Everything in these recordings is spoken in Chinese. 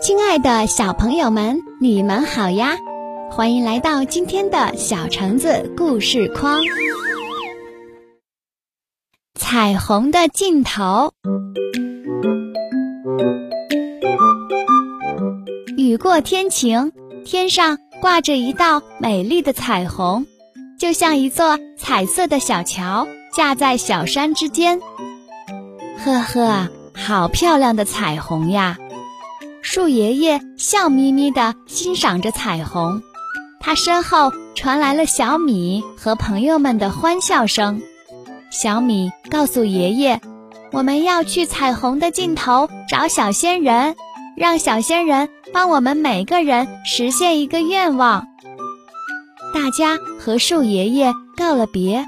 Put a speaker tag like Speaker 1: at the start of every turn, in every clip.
Speaker 1: 亲爱的小朋友们，你们好呀！欢迎来到今天的小橙子故事框。彩虹的尽头，雨过天晴，天上挂着一道美丽的彩虹，就像一座彩色的小桥架在小山之间。呵呵，好漂亮的彩虹呀！树爷爷笑眯眯地欣赏着彩虹，他身后传来了小米和朋友们的欢笑声。小米告诉爷爷：“我们要去彩虹的尽头找小仙人，让小仙人帮我们每个人实现一个愿望。”大家和树爷爷告了别，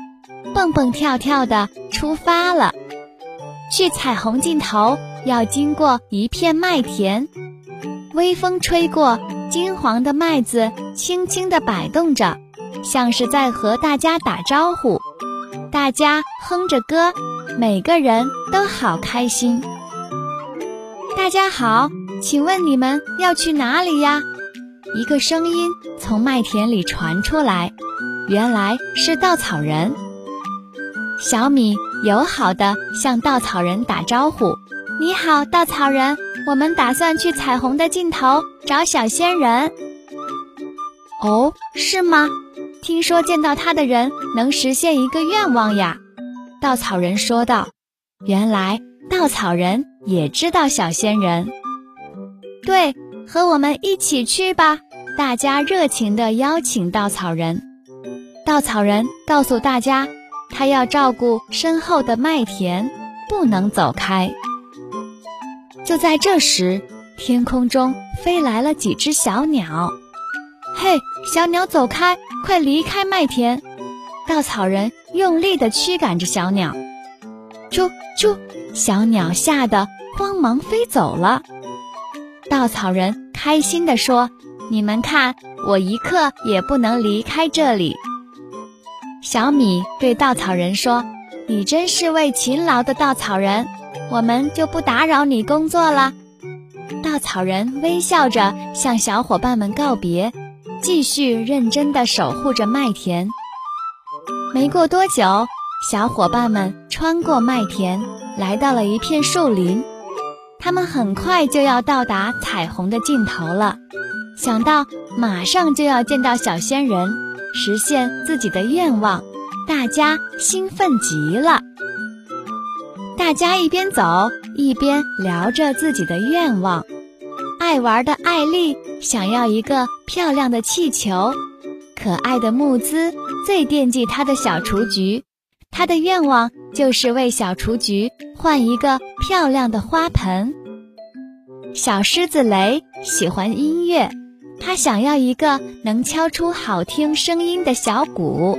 Speaker 1: 蹦蹦跳跳地出发了。去彩虹尽头要经过一片麦田。微风吹过，金黄的麦子轻轻地摆动着，像是在和大家打招呼。大家哼着歌，每个人都好开心。大家好，请问你们要去哪里呀？一个声音从麦田里传出来，原来是稻草人。小米友好地向稻草人打招呼：“你好，稻草人。”我们打算去彩虹的尽头找小仙人。哦，是吗？听说见到他的人能实现一个愿望呀。稻草人说道。原来稻草人也知道小仙人。对，和我们一起去吧！大家热情地邀请稻草人。稻草人告诉大家，他要照顾身后的麦田，不能走开。就在这时，天空中飞来了几只小鸟。嘿，小鸟走开，快离开麦田！稻草人用力地驱赶着小鸟。啾啾，小鸟吓得慌忙飞走了。稻草人开心地说：“你们看，我一刻也不能离开这里。”小米对稻草人说：“你真是位勤劳的稻草人。”我们就不打扰你工作了。稻草人微笑着向小伙伴们告别，继续认真地守护着麦田。没过多久，小伙伴们穿过麦田，来到了一片树林。他们很快就要到达彩虹的尽头了。想到马上就要见到小仙人，实现自己的愿望，大家兴奋极了。大家一边走一边聊着自己的愿望。爱玩的艾丽想要一个漂亮的气球，可爱的木兹最惦记他的小雏菊，他的愿望就是为小雏菊换一个漂亮的花盆。小狮子雷喜欢音乐，他想要一个能敲出好听声音的小鼓。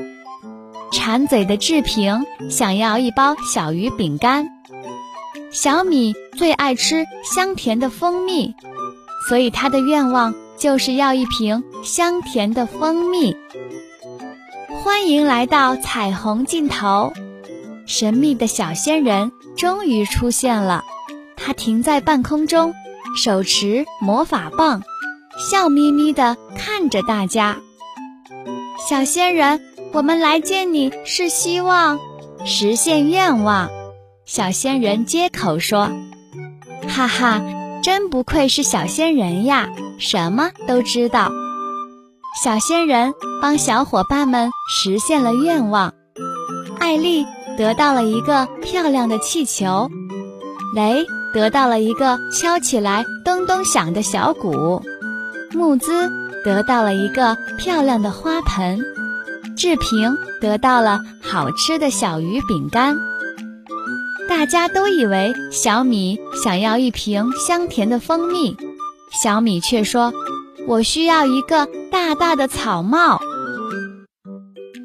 Speaker 1: 馋嘴的志平想要一包小鱼饼干，小米最爱吃香甜的蜂蜜，所以他的愿望就是要一瓶香甜的蜂蜜。欢迎来到彩虹尽头，神秘的小仙人终于出现了，他停在半空中，手持魔法棒，笑眯眯地看着大家。小仙人。我们来见你是希望实现愿望，小仙人接口说：“哈哈，真不愧是小仙人呀，什么都知道。”小仙人帮小伙伴们实现了愿望，艾丽得到了一个漂亮的气球，雷得到了一个敲起来咚咚响的小鼓，木兹得到了一个漂亮的花盆。志平得到了好吃的小鱼饼干。大家都以为小米想要一瓶香甜的蜂蜜，小米却说：“我需要一个大大的草帽。”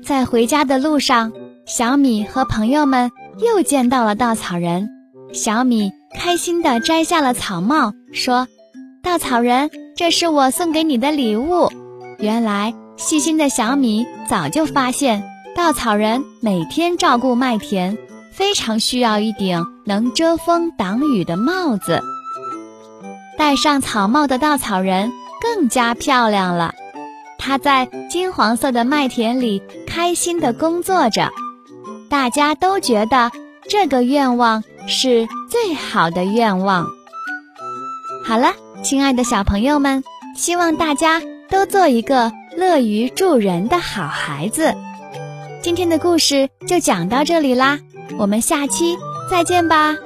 Speaker 1: 在回家的路上，小米和朋友们又见到了稻草人。小米开心地摘下了草帽，说：“稻草人，这是我送给你的礼物。”原来。细心的小米早就发现，稻草人每天照顾麦田，非常需要一顶能遮风挡雨的帽子。戴上草帽的稻草人更加漂亮了。他在金黄色的麦田里开心地工作着，大家都觉得这个愿望是最好的愿望。好了，亲爱的小朋友们，希望大家都做一个乐于助人的好孩子。今天的故事就讲到这里啦，我们下期再见吧。